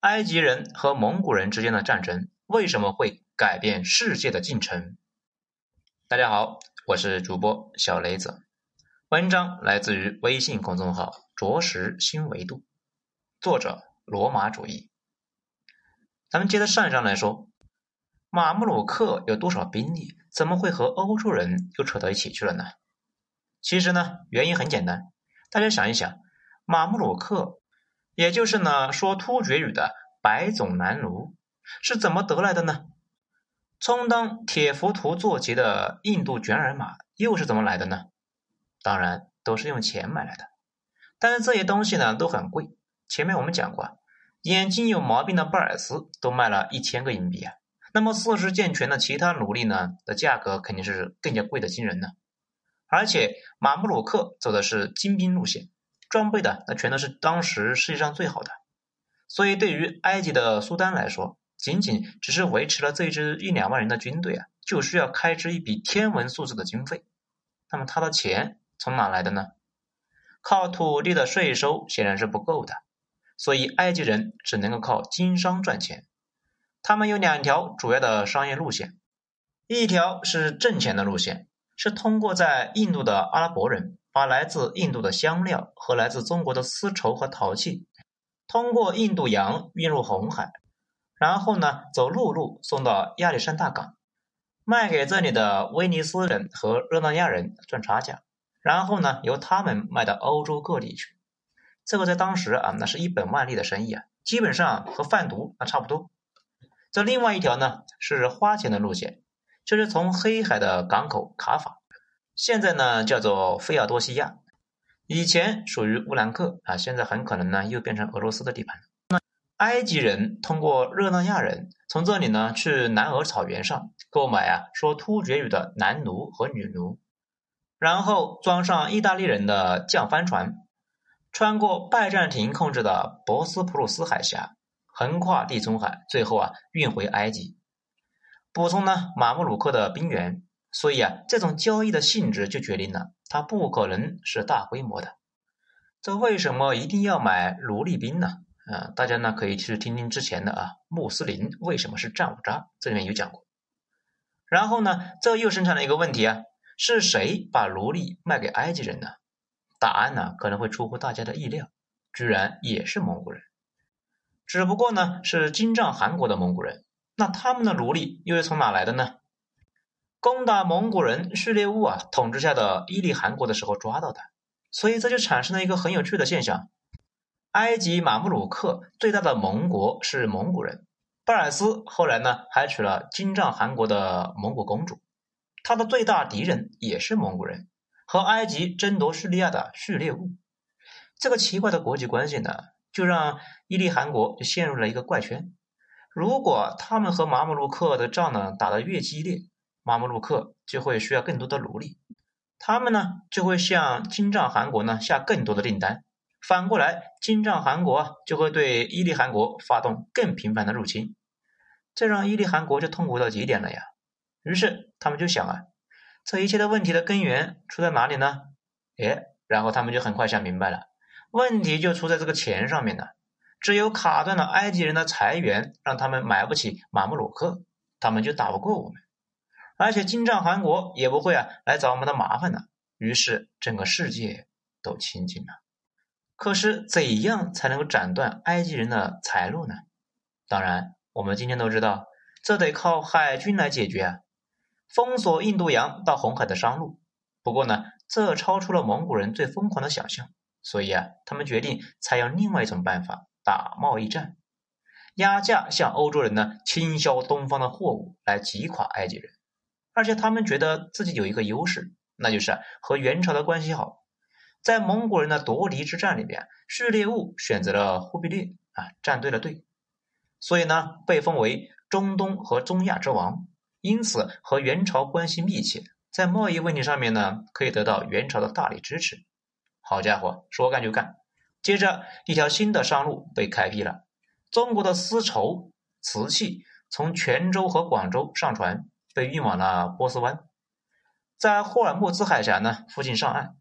埃及人和蒙古人之间的战争为什么会改变世界的进程？大家好，我是主播小雷子，文章来自于微信公众号“着实新维度”，作者罗马主义。咱们接着上一章来说，马穆鲁克有多少兵力？怎么会和欧洲人又扯到一起去了呢？其实呢，原因很简单，大家想一想，马穆鲁克。也就是呢，说突厥语的白种南奴是怎么得来的呢？充当铁浮屠坐骑的印度卷耳马又是怎么来的呢？当然都是用钱买来的，但是这些东西呢都很贵。前面我们讲过，眼睛有毛病的巴尔斯都卖了一千个银币啊，那么四肢健全的其他奴隶呢的价格肯定是更加贵的惊人呢。而且马穆鲁克走的是精兵路线。装备的那全都是当时世界上最好的，所以对于埃及的苏丹来说，仅仅只是维持了这支一两万人的军队啊，就需要开支一笔天文数字的经费。那么他的钱从哪来的呢？靠土地的税收显然是不够的，所以埃及人只能够靠经商赚钱。他们有两条主要的商业路线，一条是挣钱的路线，是通过在印度的阿拉伯人。把来自印度的香料和来自中国的丝绸和陶器，通过印度洋运入红海，然后呢走陆路送到亚历山大港，卖给这里的威尼斯人和热那亚人赚差价，然后呢由他们卖到欧洲各地去。这个在当时啊，那是一本万利的生意啊，基本上和贩毒那差不多。这另外一条呢是花钱的路线，就是从黑海的港口卡法。现在呢叫做费尔多西亚，以前属于乌兰克啊，现在很可能呢又变成俄罗斯的地盘。那埃及人通过热那亚人从这里呢去南俄草原上购买啊说突厥语的男奴和女奴，然后装上意大利人的降帆船，穿过拜占庭控制的博斯普鲁斯海峡，横跨地中海，最后啊运回埃及，补充呢马穆鲁克的兵员。所以啊，这种交易的性质就决定了它不可能是大规模的。这为什么一定要买奴隶兵呢？啊，大家呢可以去听听之前的啊，穆斯林为什么是战五渣，这里面有讲过。然后呢，这又生产了一个问题啊，是谁把奴隶卖给埃及人呢？答案呢可能会出乎大家的意料，居然也是蒙古人，只不过呢是金帐汗国的蒙古人。那他们的奴隶又是从哪来的呢？攻打蒙古人序列兀啊统治下的伊利汗国的时候抓到的，所以这就产生了一个很有趣的现象：埃及马穆鲁克最大的盟国是蒙古人，巴尔斯后来呢还娶了金帐汗国的蒙古公主，他的最大敌人也是蒙古人，和埃及争夺叙利亚的序列兀。这个奇怪的国际关系呢，就让伊利汗国就陷入了一个怪圈。如果他们和马穆鲁克的仗呢打得越激烈，马穆鲁克就会需要更多的奴隶，他们呢就会向金帐汗国呢下更多的订单，反过来，金帐汗国啊就会对伊利汗国发动更频繁的入侵，这让伊利汗国就痛苦到极点了呀。于是他们就想啊，这一切的问题的根源出在哪里呢？哎，然后他们就很快想明白了，问题就出在这个钱上面了。只有卡断了埃及人的财源，让他们买不起马穆鲁克，他们就打不过我们。而且金帐汗国也不会啊来找我们的麻烦的，于是整个世界都清静了。可是怎样才能够斩断埃及人的财路呢？当然，我们今天都知道，这得靠海军来解决啊，封锁印度洋到红海的商路。不过呢，这超出了蒙古人最疯狂的想象，所以啊，他们决定采用另外一种办法打贸易战，压价向欧洲人呢倾销东方的货物，来击垮埃及人。而且他们觉得自己有一个优势，那就是和元朝的关系好。在蒙古人的夺嫡之战里边，序列兀选择了忽必烈啊，站对了队，所以呢被封为中东和中亚之王，因此和元朝关系密切，在贸易问题上面呢可以得到元朝的大力支持。好家伙，说干就干，接着一条新的商路被开辟了，中国的丝绸、瓷器从泉州和广州上船。被运往了波斯湾，在霍尔木兹海峡呢附近上岸，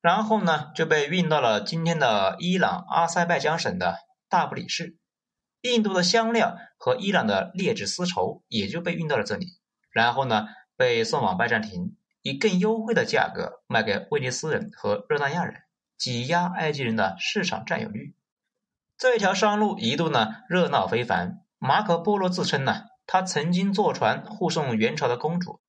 然后呢就被运到了今天的伊朗阿塞拜疆省的大不里士。印度的香料和伊朗的劣质丝绸也就被运到了这里，然后呢被送往拜占庭，以更优惠的价格卖给威尼斯人和热那亚人，挤压埃及人的市场占有率。这一条商路一度呢热闹非凡。马可波罗自称呢，他曾经坐船护送元朝的公主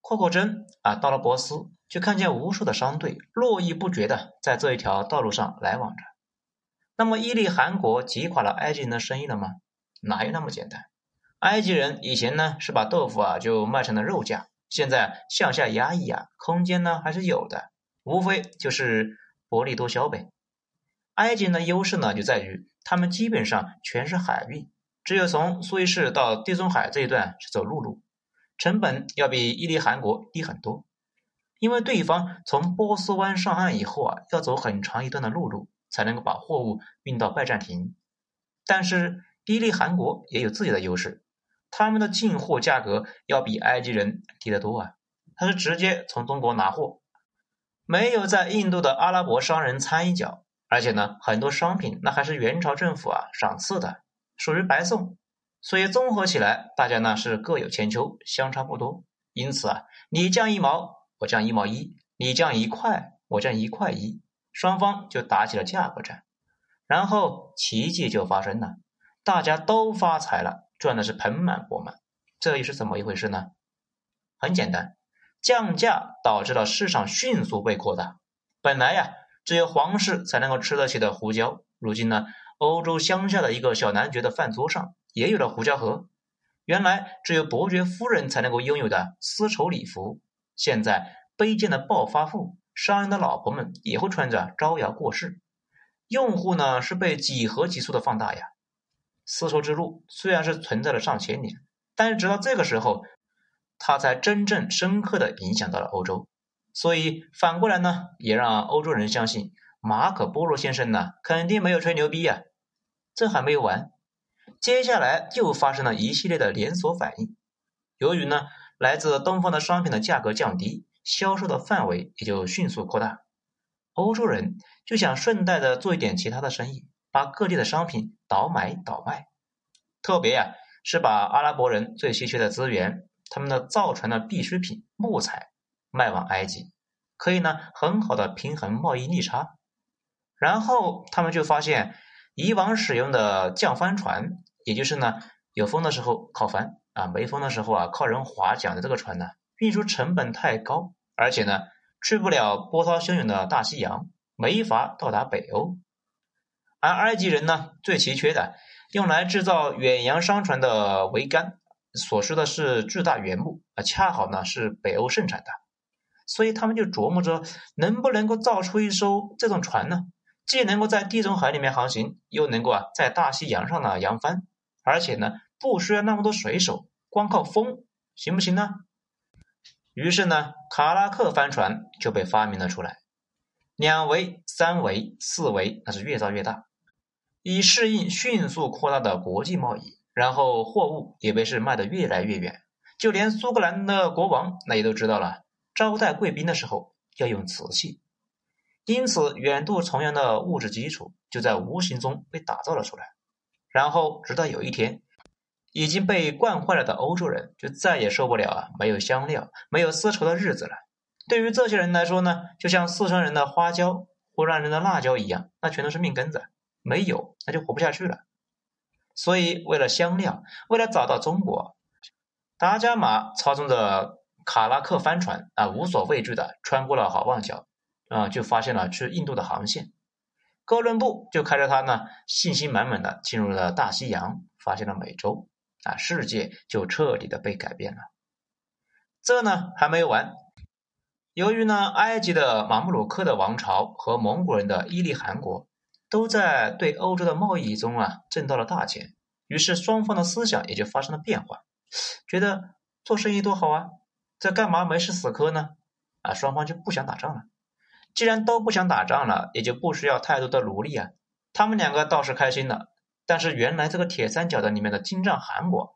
阔阔真啊，到了波斯，就看见无数的商队络绎不绝的在这一条道路上来往着。那么，伊利汗国击垮了埃及人的生意了吗？哪有那么简单？埃及人以前呢是把豆腐啊就卖成了肉价，现在向下压抑啊，空间呢还是有的，无非就是薄利多销呗。埃及人的优势呢就在于他们基本上全是海运，只有从苏伊士到地中海这一段是走陆路。成本要比伊利汗国低很多，因为对方从波斯湾上岸以后啊，要走很长一段的陆路才能够把货物运到拜占庭。但是伊利汗国也有自己的优势，他们的进货价格要比埃及人低得多啊，他是直接从中国拿货，没有在印度的阿拉伯商人掺一脚，而且呢，很多商品那还是元朝政府啊赏赐的，属于白送。所以综合起来，大家呢是各有千秋，相差不多。因此啊，你降一毛，我降一毛一；你降一块，我降一块一，双方就打起了价格战。然后奇迹就发生了，大家都发财了，赚的是盆满钵满。这又是怎么一回事呢？很简单，降价导致了市场迅速被扩大。本来呀，只有皇室才能够吃得起的胡椒，如今呢，欧洲乡下的一个小男爵的饭桌上。也有了胡椒盒，原来只有伯爵夫人才能够拥有的丝绸礼服，现在卑贱的暴发户、商人的老婆们也会穿着招摇过市。用户呢是被几何级数的放大呀。丝绸之路虽然是存在了上千年，但是直到这个时候，它才真正深刻的影响到了欧洲。所以反过来呢，也让欧洲人相信马可波罗先生呢肯定没有吹牛逼呀。这还没有完。接下来又发生了一系列的连锁反应。由于呢，来自东方的商品的价格降低，销售的范围也就迅速扩大。欧洲人就想顺带的做一点其他的生意，把各地的商品倒买倒卖。特别呀，是把阿拉伯人最稀缺的资源，他们的造船的必需品木材卖往埃及，可以呢很好的平衡贸易逆差。然后他们就发现。以往使用的降帆船，也就是呢有风的时候靠帆啊，没风的时候啊靠人划桨的这个船呢，运输成本太高，而且呢去不了波涛汹涌的大西洋，没法到达北欧。而埃及人呢最奇缺的，用来制造远洋商船的桅杆所需的是巨大原木啊，恰好呢是北欧盛产的，所以他们就琢磨着能不能够造出一艘这种船呢？既能够在地中海里面航行，又能够啊在大西洋上呢扬帆，而且呢不需要那么多水手，光靠风行不行呢？于是呢，卡拉克帆船就被发明了出来，两桅、三桅、四桅，那是越造越大，以适应迅速扩大的国际贸易。然后货物也被是卖得越来越远，就连苏格兰的国王那也都知道了，招待贵宾的时候要用瓷器。因此，远渡重洋的物质基础就在无形中被打造了出来。然后，直到有一天，已经被惯坏了的欧洲人就再也受不了啊没有香料、没有丝绸的日子了。对于这些人来说呢，就像四川人的花椒、湖南人的辣椒一样，那全都是命根子，没有那就活不下去了。所以，为了香料，为了找到中国，达伽马操纵着卡拉克帆船啊，无所畏惧的穿过了好望角。啊，就发现了去印度的航线，哥伦布就开着他呢，信心满满的进入了大西洋，发现了美洲，啊，世界就彻底的被改变了。这呢还没有完，由于呢埃及的马穆鲁克的王朝和蒙古人的伊利汗国都在对欧洲的贸易中啊挣到了大钱，于是双方的思想也就发生了变化，觉得做生意多好啊，这干嘛没事死磕呢？啊，双方就不想打仗了。既然都不想打仗了，也就不需要太多的奴隶啊。他们两个倒是开心了，但是原来这个铁三角的里面的金帐汗国，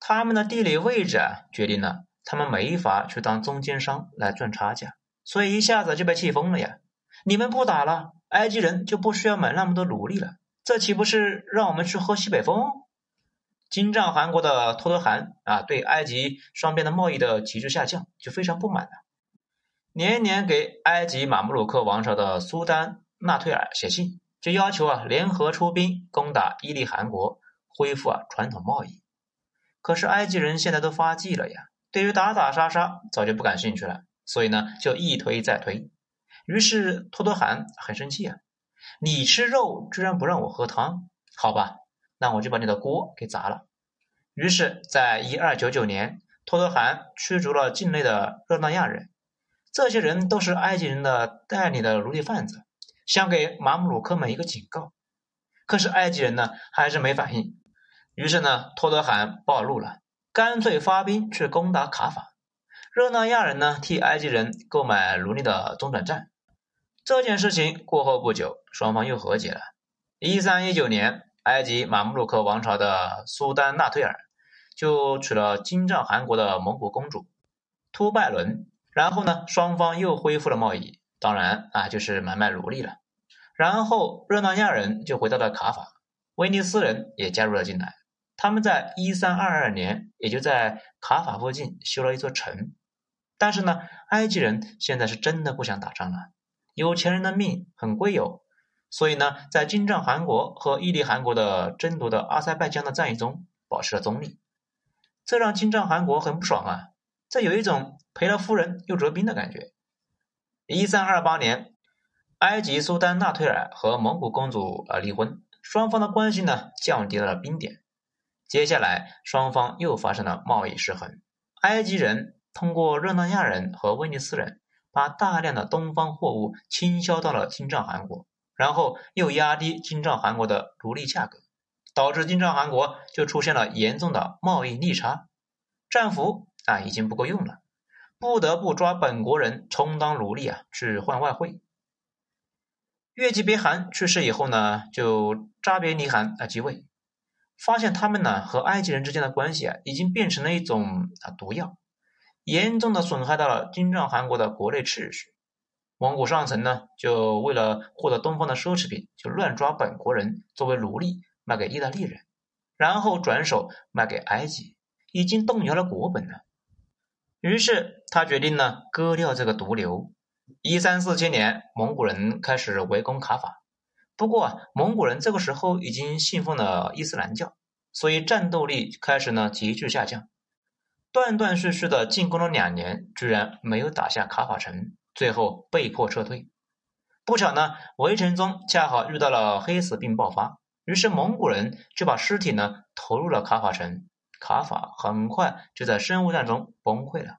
他们的地理位置啊，决定了他们没法去当中间商来赚差价，所以一下子就被气疯了呀。你们不打了，埃及人就不需要买那么多奴隶了，这岂不是让我们去喝西北风？金帐汗国的托托汗啊，对埃及双边的贸易的急剧下降就非常不满了，年年给埃及马穆鲁克王朝的苏丹纳退尔写信，就要求啊联合出兵攻打伊利汗国，恢复啊传统贸易。可是埃及人现在都发迹了呀，对于打打杀杀早就不感兴趣了，所以呢就一推再推。于是托托汗很生气啊，你吃肉居然不让我喝汤，好吧。那我就把你的锅给砸了。于是，在一二九九年，托托汗驱逐了境内的热那亚人，这些人都是埃及人的代理的奴隶贩子，想给马姆鲁克们一个警告。可是埃及人呢，还是没反应。于是呢，托德汗暴怒了，干脆发兵去攻打卡法。热那亚人呢，替埃及人购买奴隶的中转站。这件事情过后不久，双方又和解了。一三一九年。埃及马穆鲁克王朝的苏丹纳推尔就娶了金帐汗国的蒙古公主突拜伦，然后呢，双方又恢复了贸易，当然啊，就是买卖奴隶了。然后热那亚人就回到了卡法，威尼斯人也加入了进来。他们在一三二二年也就在卡法附近修了一座城。但是呢，埃及人现在是真的不想打仗了，有钱人的命很贵哦。所以呢，在金帐汗国和伊利汗国的争夺的阿塞拜疆的战役中保持了中立，这让金帐汗国很不爽啊！这有一种赔了夫人又折兵的感觉。一三二八年，埃及苏丹纳推尔和蒙古公主啊离婚，双方的关系呢降低了冰点。接下来，双方又发生了贸易失衡，埃及人通过热那亚人和威尼斯人，把大量的东方货物倾销到了金帐汗国。然后又压低金帐汗国的奴隶价格，导致金帐汗国就出现了严重的贸易逆差，战俘啊已经不够用了，不得不抓本国人充当奴隶啊去换外汇。月吉别汗去世以后呢，就扎别尼汗啊继位，发现他们呢和埃及人之间的关系啊已经变成了一种啊毒药，严重的损害到了金帐汗国的国内秩序。蒙古上层呢，就为了获得东方的奢侈品，就乱抓本国人作为奴隶卖给意大利人，然后转手卖给埃及，已经动摇了国本了。于是他决定呢，割掉这个毒瘤。一三四七年，蒙古人开始围攻卡法，不过啊，蒙古人这个时候已经信奉了伊斯兰教，所以战斗力开始呢急剧下降，断断续续的进攻了两年，居然没有打下卡法城。最后被迫撤退，不巧呢，围城中恰好遇到了黑死病爆发，于是蒙古人就把尸体呢投入了卡法城，卡法很快就在生物战中崩溃了。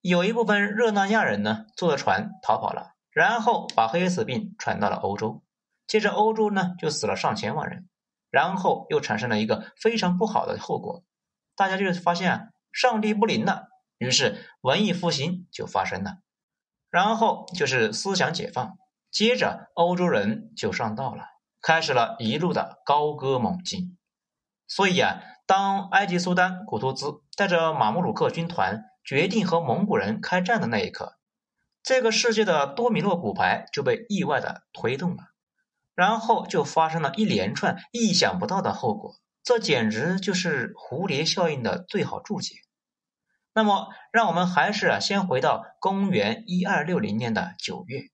有一部分热那亚人呢坐着船逃跑了，然后把黑死病传到了欧洲，接着欧洲呢就死了上千万人，然后又产生了一个非常不好的后果，大家就发现啊上帝不灵了，于是文艺复兴就发生了。然后就是思想解放，接着欧洲人就上道了，开始了一路的高歌猛进。所以啊，当埃及苏丹古图兹带着马穆鲁克军团决定和蒙古人开战的那一刻，这个世界的多米诺骨牌就被意外的推动了，然后就发生了一连串意想不到的后果。这简直就是蝴蝶效应的最好注解。那么，让我们还是啊，先回到公元一二六零年的九月，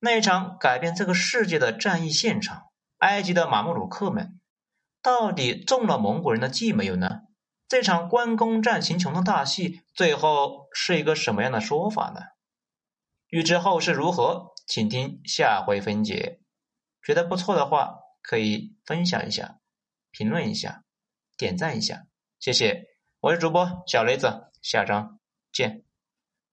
那一场改变这个世界的战役现场，埃及的马穆鲁克们到底中了蒙古人的计没有呢？这场关公战秦琼的大戏，最后是一个什么样的说法呢？欲知后事如何，请听下回分解。觉得不错的话，可以分享一下，评论一下，点赞一下，谢谢。我是主播小雷子。下章见。